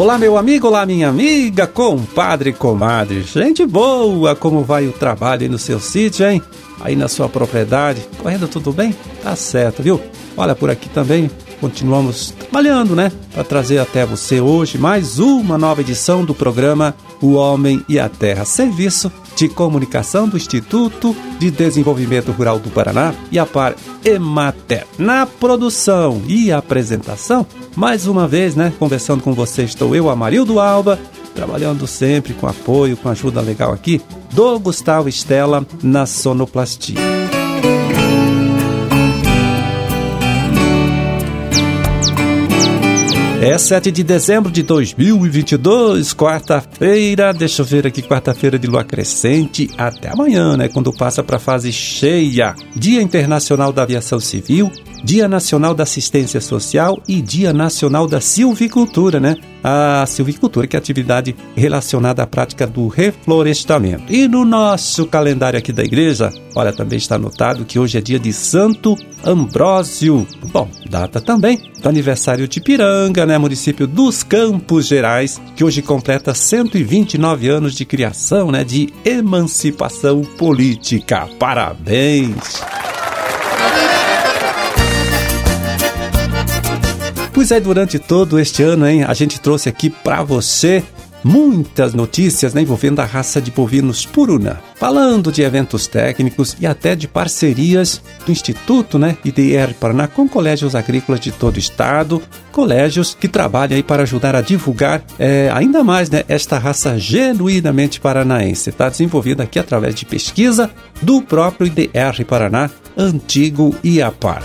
Olá, meu amigo, olá, minha amiga, compadre, comadre. Gente boa, como vai o trabalho aí no seu sítio, hein? Aí na sua propriedade, correndo tudo bem? Tá certo, viu? Olha, por aqui também continuamos trabalhando, né? Para trazer até você hoje mais uma nova edição do programa O Homem e a Terra, serviço de comunicação do Instituto de Desenvolvimento Rural do Paraná e a Par Emater. Na produção e apresentação, mais uma vez, né? Conversando com você, estou eu, Amarildo Alba, trabalhando sempre com apoio, com ajuda legal aqui do Gustavo Estela na sonoplastia. É 7 de dezembro de 2022, quarta-feira. Deixa eu ver aqui, quarta-feira de lua crescente. Até amanhã, né? Quando passa para fase cheia. Dia Internacional da Aviação Civil, Dia Nacional da Assistência Social e Dia Nacional da Silvicultura, né? A silvicultura, que é atividade relacionada à prática do reflorestamento. E no nosso calendário aqui da igreja, olha, também está anotado que hoje é dia de Santo Ambrósio. Bom, data também do aniversário de Piranga, né? Município dos Campos Gerais, que hoje completa 129 anos de criação, né? De emancipação política. Parabéns! Pois é, durante todo este ano, hein, a gente trouxe aqui para você muitas notícias né, envolvendo a raça de bovinos Puruna, falando de eventos técnicos e até de parcerias do Instituto né, IDR Paraná com colégios agrícolas de todo o estado, colégios que trabalham aí para ajudar a divulgar é, ainda mais né, esta raça genuinamente paranaense. Está desenvolvida aqui através de pesquisa do próprio IDR Paraná, antigo IAPAR.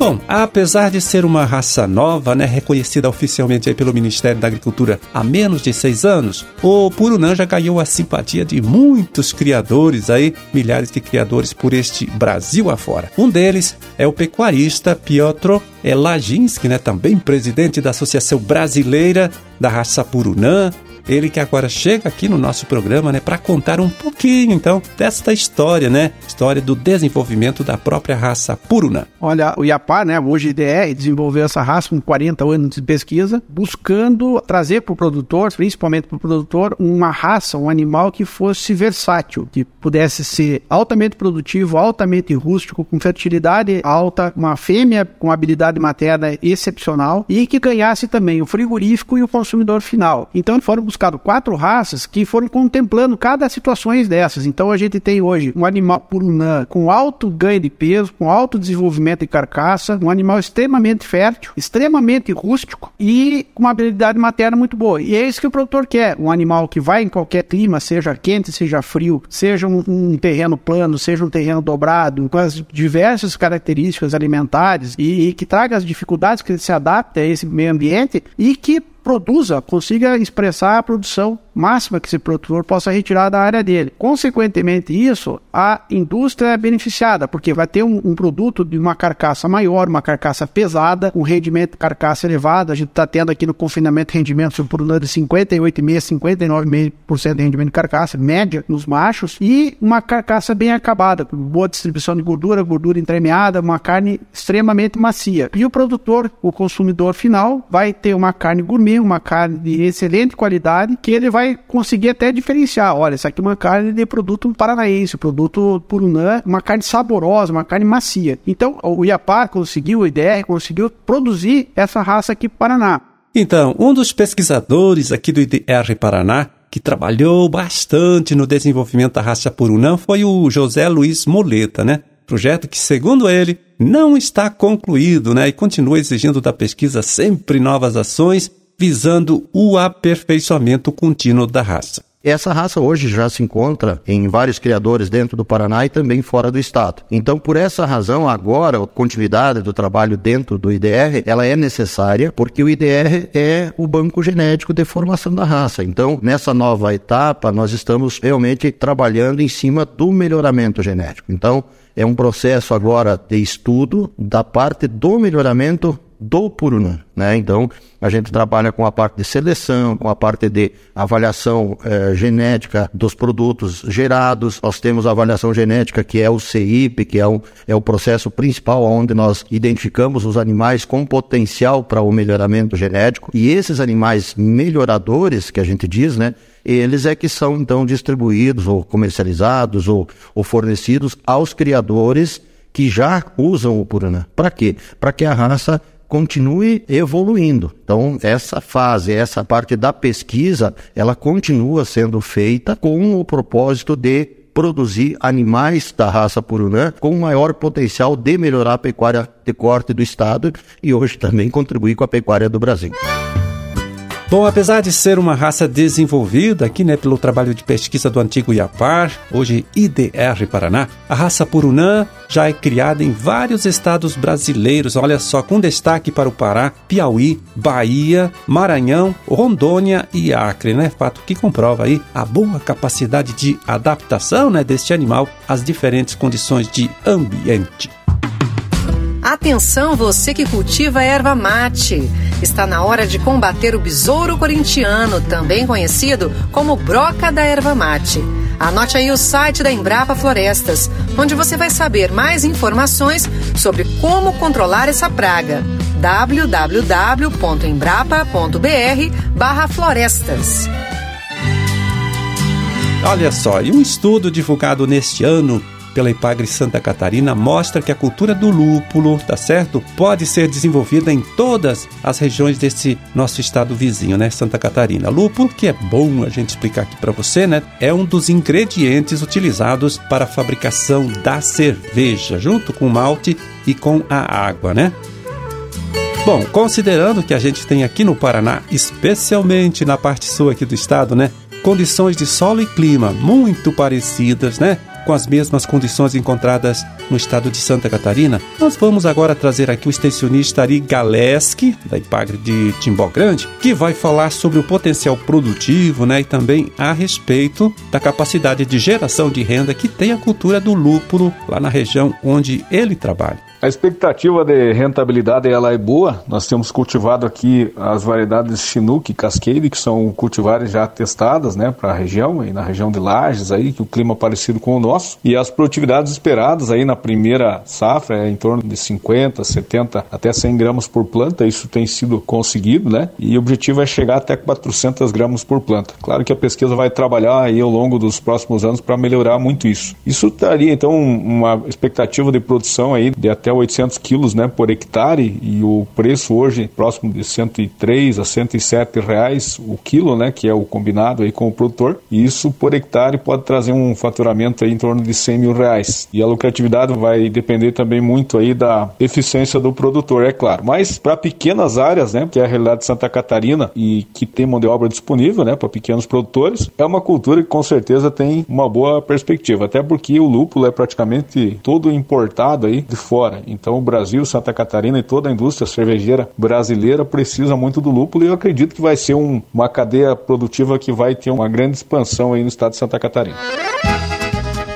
Bom, apesar de ser uma raça nova, né, reconhecida oficialmente pelo Ministério da Agricultura há menos de seis anos, o Purunã já ganhou a simpatia de muitos criadores aí, milhares de criadores por este Brasil afora. Um deles é o pecuarista Piotr Laginski, né, também presidente da Associação Brasileira da Raça Purunã, ele que agora chega aqui no nosso programa, né, para contar um pouquinho então desta história, né? História do desenvolvimento da própria raça Puruna. Olha, o Iapá, né, hoje IDR desenvolveu essa raça com 40 anos de pesquisa, buscando trazer para o produtor, principalmente para o produtor, uma raça, um animal que fosse versátil, que pudesse ser altamente produtivo, altamente rústico, com fertilidade alta, uma fêmea com habilidade materna excepcional e que ganhasse também o frigorífico e o consumidor final. Então foram buscado quatro raças que foram contemplando cada situações dessas. Então a gente tem hoje um animal purunã com alto ganho de peso, com alto desenvolvimento de carcaça, um animal extremamente fértil, extremamente rústico e com uma habilidade materna muito boa. E é isso que o produtor quer, um animal que vai em qualquer clima, seja quente, seja frio, seja um, um terreno plano, seja um terreno dobrado, com as diversas características alimentares e, e que traga as dificuldades que ele se adapte a esse meio ambiente e que produza, consiga expressar a produção máxima que esse produtor possa retirar da área dele. Consequentemente, isso, a indústria é beneficiada, porque vai ter um, um produto de uma carcaça maior, uma carcaça pesada, um rendimento de carcaça elevado. A gente está tendo aqui no confinamento rendimento por de 58,5%, 59,5% de rendimento de carcaça, média nos machos, e uma carcaça bem acabada, com boa distribuição de gordura, gordura entremeada, uma carne extremamente macia. E o produtor, o consumidor final, vai ter uma carne gourmet, uma carne de excelente qualidade, que ele vai conseguir até diferenciar. Olha, essa aqui é uma carne de produto paranaense, produto purunã, uma carne saborosa, uma carne macia. Então, o Iapar conseguiu, o IDR conseguiu produzir essa raça aqui para Paraná. Então, um dos pesquisadores aqui do IDR Paraná, que trabalhou bastante no desenvolvimento da raça Purunã, foi o José Luiz Moleta, né? Projeto que, segundo ele, não está concluído, né? E continua exigindo da pesquisa sempre novas ações visando o aperfeiçoamento contínuo da raça. Essa raça hoje já se encontra em vários criadores dentro do Paraná e também fora do estado. Então, por essa razão, agora a continuidade do trabalho dentro do IDR, ela é necessária, porque o IDR é o banco genético de formação da raça. Então, nessa nova etapa, nós estamos realmente trabalhando em cima do melhoramento genético. Então, é um processo agora de estudo da parte do melhoramento do Purunã. Né? Então, a gente trabalha com a parte de seleção, com a parte de avaliação eh, genética dos produtos gerados. Nós temos a avaliação genética, que é o CIP, que é o, é o processo principal onde nós identificamos os animais com potencial para o melhoramento genético. E esses animais melhoradores, que a gente diz, né? eles é que são então distribuídos ou comercializados ou, ou fornecidos aos criadores que já usam o Purana. Para quê? Para que a raça continue evoluindo. Então, essa fase, essa parte da pesquisa, ela continua sendo feita com o propósito de produzir animais da raça Purunã com maior potencial de melhorar a pecuária de corte do estado e hoje também contribuir com a pecuária do Brasil. Bom, apesar de ser uma raça desenvolvida aqui, né, pelo trabalho de pesquisa do antigo Iapar, hoje IDR Paraná, a raça Purunã já é criada em vários estados brasileiros, olha só, com destaque para o Pará, Piauí, Bahia, Maranhão, Rondônia e Acre, né? Fato que comprova aí a boa capacidade de adaptação, né, deste animal às diferentes condições de ambiente. Atenção você que cultiva erva mate. Está na hora de combater o besouro corintiano, também conhecido como broca da erva mate. Anote aí o site da Embrapa Florestas, onde você vai saber mais informações sobre como controlar essa praga. www.embrapa.br/florestas. Olha só, e um estudo divulgado neste ano pela Ipagre Santa Catarina mostra que a cultura do lúpulo, tá certo? Pode ser desenvolvida em todas as regiões desse nosso estado vizinho, né, Santa Catarina. Lúpulo, que é bom a gente explicar aqui para você, né, é um dos ingredientes utilizados para a fabricação da cerveja, junto com o malte e com a água, né? Bom, considerando que a gente tem aqui no Paraná, especialmente na parte sul aqui do estado, né, condições de solo e clima muito parecidas, né? Com as mesmas condições encontradas no estado de Santa Catarina, nós vamos agora trazer aqui o extensionista Ari Galeski, da Ipagre de Timbó Grande, que vai falar sobre o potencial produtivo né, e também a respeito da capacidade de geração de renda que tem a cultura do lúpulo lá na região onde ele trabalha. A expectativa de rentabilidade ela é boa. Nós temos cultivado aqui as variedades Chinook e Cascade, que são cultivares já testadas né, para a região, e na região de Lages, aí, que o clima é parecido com o nosso. E as produtividades esperadas aí na primeira safra é em torno de 50, 70, até 100 gramas por planta. Isso tem sido conseguido, né? E o objetivo é chegar até 400 gramas por planta. Claro que a pesquisa vai trabalhar aí ao longo dos próximos anos para melhorar muito isso. Isso daria, então, uma expectativa de produção aí de até até 800 quilos né, por hectare e o preço hoje próximo de 103 a 107 reais o quilo, né, que é o combinado aí com o produtor. E isso por hectare pode trazer um faturamento aí em torno de 100 mil reais. E a lucratividade vai depender também muito aí da eficiência do produtor, é claro. Mas para pequenas áreas, né, que é a realidade de Santa Catarina e que tem mão de obra disponível, né, para pequenos produtores, é uma cultura que com certeza tem uma boa perspectiva. Até porque o lúpulo é praticamente todo importado aí de fora. Então o Brasil, Santa Catarina e toda a indústria cervejeira brasileira precisa muito do lúpulo e eu acredito que vai ser um, uma cadeia produtiva que vai ter uma grande expansão aí no estado de Santa Catarina.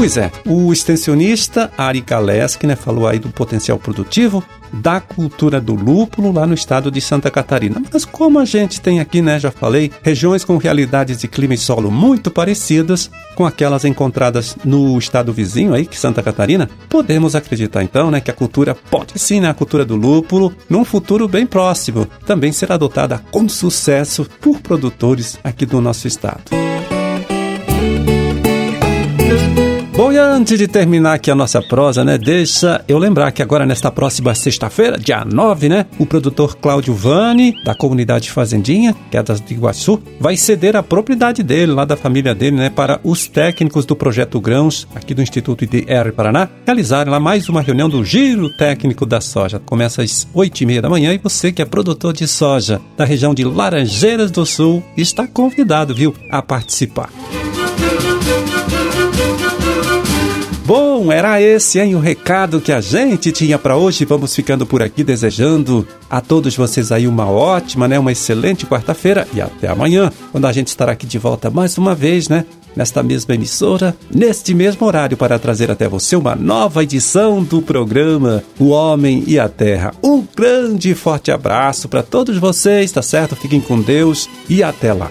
Pois é, o extensionista Ari Kaleski né, falou aí do potencial produtivo da cultura do lúpulo lá no estado de Santa Catarina. Mas como a gente tem aqui, né, já falei, regiões com realidades de clima e solo muito parecidas com aquelas encontradas no estado vizinho aí, que Santa Catarina, podemos acreditar então, né, que a cultura pode sim, né, a cultura do lúpulo, num futuro bem próximo, também ser adotada com sucesso por produtores aqui do nosso estado. Bom, e antes de terminar aqui a nossa prosa, né, deixa eu lembrar que agora nesta próxima sexta-feira, dia 9, né, o produtor Cláudio Vani, da comunidade Fazendinha, que é das de Iguaçu, vai ceder a propriedade dele, lá da família dele, né, para os técnicos do Projeto Grãos, aqui do Instituto IDR Paraná, realizarem lá mais uma reunião do Giro Técnico da Soja. Começa às 8 e meia da manhã e você que é produtor de soja da região de Laranjeiras do Sul está convidado, viu, a participar. Bom, era esse, hein, o recado que a gente tinha para hoje. Vamos ficando por aqui desejando a todos vocês aí uma ótima, né, uma excelente quarta-feira e até amanhã, quando a gente estará aqui de volta mais uma vez, né, nesta mesma emissora, neste mesmo horário para trazer até você uma nova edição do programa O Homem e a Terra. Um grande e forte abraço para todos vocês, tá certo? Fiquem com Deus e até lá.